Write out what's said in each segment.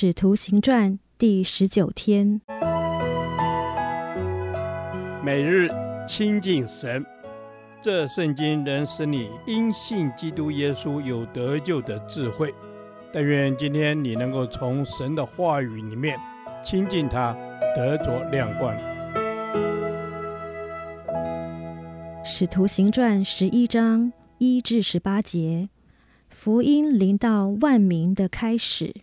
使徒行传第十九天，每日亲近神，这圣经能使你因信基督耶稣有得救的智慧。但愿今天你能够从神的话语里面亲近他，得着亮光。使徒行传十一章一至十八节，福音临到万民的开始。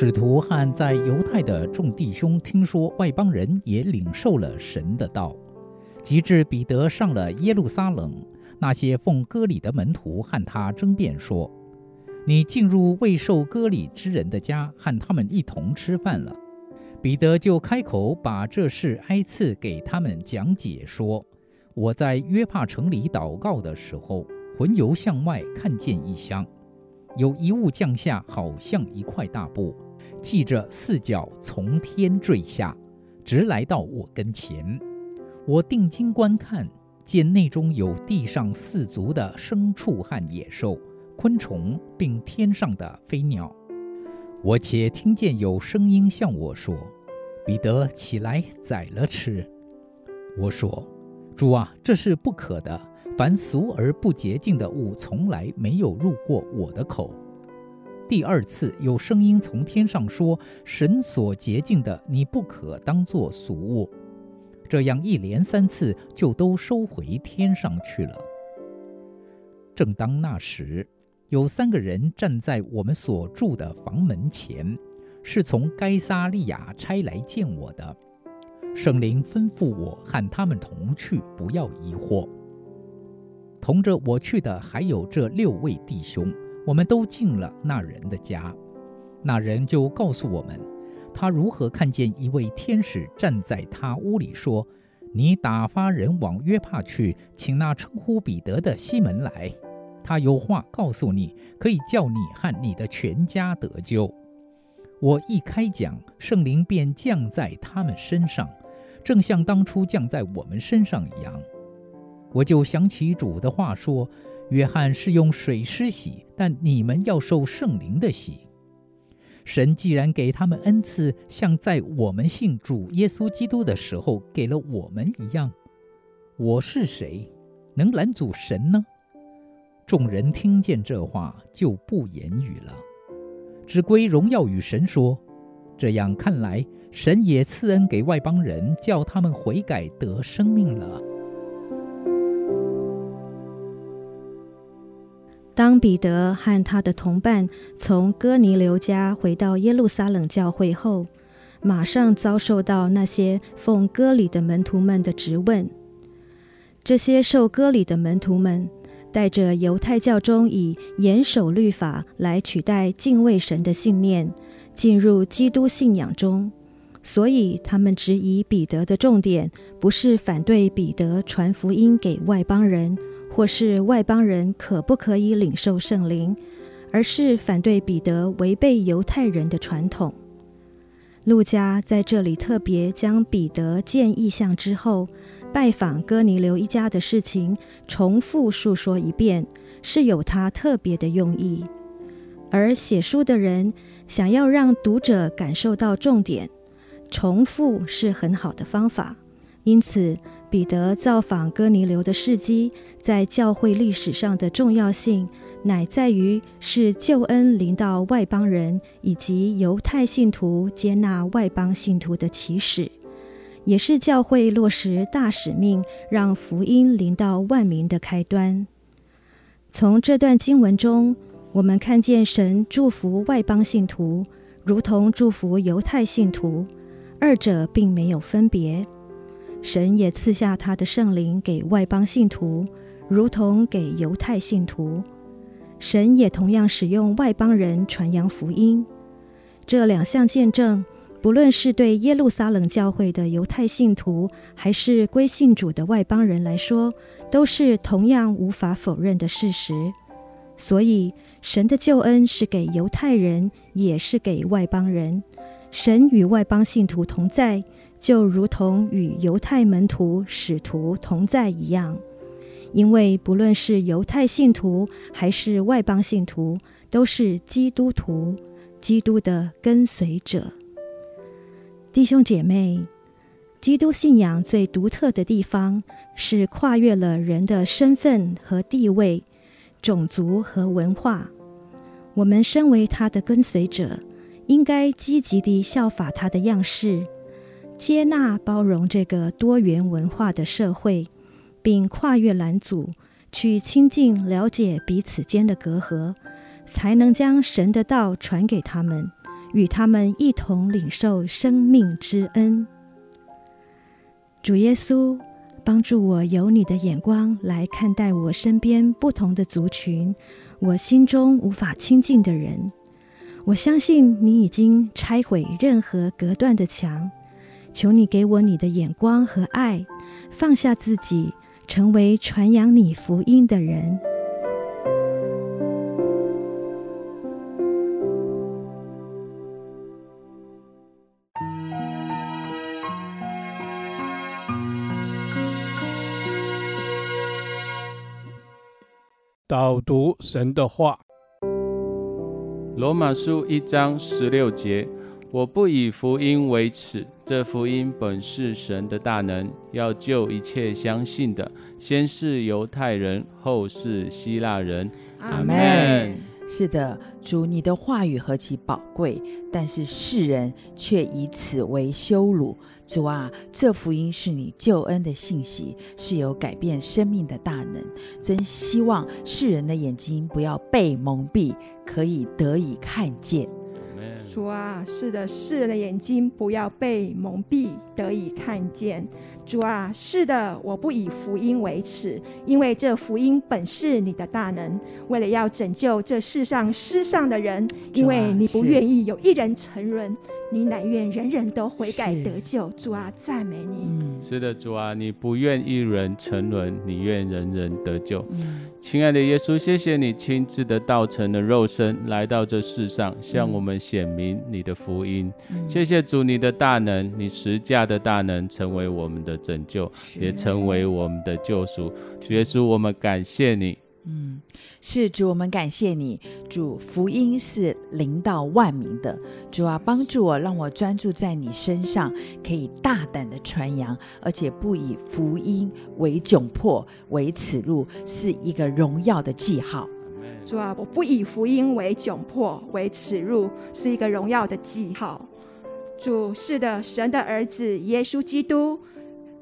使徒和在犹太的众弟兄听说外邦人也领受了神的道，及至彼得上了耶路撒冷，那些奉割礼的门徒和他争辩说：“你进入未受割礼之人的家，和他们一同吃饭了。”彼得就开口把这事挨次给他们讲解说：“我在约帕城里祷告的时候，魂游向外看见异象，有一物降下，好像一块大布。”系着四角从天坠下，直来到我跟前。我定睛观看，见内中有地上四足的牲畜和野兽、昆虫，并天上的飞鸟。我且听见有声音向我说：“彼得，起来宰了吃。”我说：“主啊，这是不可的。凡俗而不洁净的物，从来没有入过我的口。”第二次有声音从天上说：“神所洁净的，你不可当作俗物。”这样一连三次，就都收回天上去了。正当那时，有三个人站在我们所住的房门前，是从该撒利亚差来见我的。圣灵吩咐我和他们同去，不要疑惑。同着我去的还有这六位弟兄。我们都进了那人的家，那人就告诉我们，他如何看见一位天使站在他屋里说：“你打发人往约帕去，请那称呼彼得的西门来，他有话告诉你，可以叫你和你的全家得救。”我一开讲，圣灵便降在他们身上，正像当初降在我们身上一样。我就想起主的话说。约翰是用水施洗，但你们要受圣灵的洗。神既然给他们恩赐，像在我们信主耶稣基督的时候给了我们一样，我是谁，能拦阻神呢？众人听见这话，就不言语了，只归荣耀与神说。这样看来，神也赐恩给外邦人，叫他们悔改得生命了。当彼得和他的同伴从哥尼流家回到耶路撒冷教会后，马上遭受到那些奉割礼的门徒们的质问。这些受割礼的门徒们带着犹太教中以严守律法来取代敬畏神的信念，进入基督信仰中，所以他们质疑彼得的重点不是反对彼得传福音给外邦人。或是外邦人可不可以领受圣灵，而是反对彼得违背犹太人的传统。路加在这里特别将彼得见异象之后拜访哥尼流一家的事情重复述说一遍，是有他特别的用意。而写书的人想要让读者感受到重点，重复是很好的方法。因此，彼得造访哥尼流的事迹，在教会历史上的重要性，乃在于是救恩临到外邦人以及犹太信徒接纳外邦信徒的起始，也是教会落实大使命，让福音临到万民的开端。从这段经文中，我们看见神祝福外邦信徒，如同祝福犹太信徒，二者并没有分别。神也赐下他的圣灵给外邦信徒，如同给犹太信徒。神也同样使用外邦人传扬福音。这两项见证，不论是对耶路撒冷教会的犹太信徒，还是归信主的外邦人来说，都是同样无法否认的事实。所以，神的救恩是给犹太人，也是给外邦人。神与外邦信徒同在。就如同与犹太门徒、使徒同在一样，因为不论是犹太信徒还是外邦信徒，都是基督徒，基督的跟随者。弟兄姐妹，基督信仰最独特的地方是跨越了人的身份和地位、种族和文化。我们身为他的跟随者，应该积极地效法他的样式。接纳包容这个多元文化的社会，并跨越拦阻，去亲近了解彼此间的隔阂，才能将神的道传给他们，与他们一同领受生命之恩。主耶稣，帮助我有你的眼光来看待我身边不同的族群，我心中无法亲近的人。我相信你已经拆毁任何隔断的墙。求你给我你的眼光和爱，放下自己，成为传扬你福音的人。导读神的话，罗马书一章十六节。我不以福音为耻，这福音本是神的大能，要救一切相信的，先是犹太人，后是希腊人。阿门。是的，主，你的话语何其宝贵，但是世人却以此为羞辱。主啊，这福音是你救恩的信息，是有改变生命的大能。真希望世人的眼睛不要被蒙蔽，可以得以看见。主啊，是的，世人的眼睛不要被蒙蔽，得以看见。主啊，是的，我不以福音为耻，因为这福音本是你的大能，为了要拯救这世上失丧的人，因为你不愿意有一人沉沦。你乃愿人人都悔改得救，主啊，赞美你。嗯，是的，主啊，你不愿一人沉沦，你愿人人得救。嗯，亲爱的耶稣，谢谢你亲自的道成了肉身，来到这世上，向我们显明你的福音。嗯，谢谢主，你的大能，你十架的大能，成为我们的拯救，也成为我们的救赎。耶稣，我们感谢你。嗯，是主，我们感谢你。主，福音是临到万名的。主啊，帮助我，让我专注在你身上，可以大胆的传扬，而且不以福音为窘迫、为耻辱，是一个荣耀的记号。主啊，我不以福音为窘迫、为耻辱，是一个荣耀的记号。主，是的，神的儿子耶稣基督。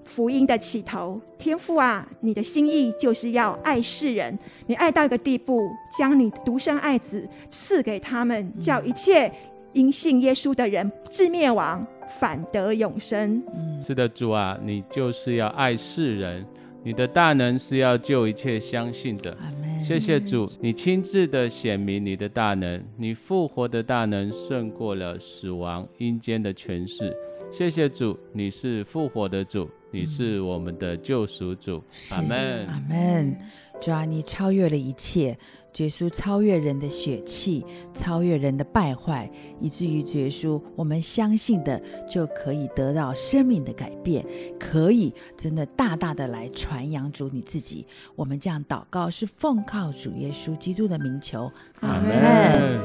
福音的起头，天父啊，你的心意就是要爱世人，你爱到一个地步，将你独生爱子赐给他们，叫一切因信耶稣的人不至灭亡，反得永生。嗯，是的，主啊，你就是要爱世人，你的大能是要救一切相信的。谢谢主，你亲自的显明你的大能，你复活的大能胜过了死亡阴间的权势。谢谢主，你是复活的主。你是我们的救赎主，阿门，阿门。主啊，你超越了一切，耶稣超越人的血气，超越人的败坏，以至于耶稣，我们相信的就可以得到生命的改变，可以真的大大的来传扬主你自己。我们这样祷告，是奉靠主耶稣基督的名求，阿门。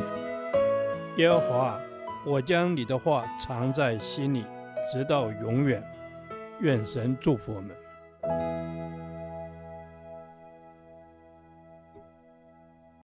耶和华，我将你的话藏在心里，直到永远。愿神祝福我们。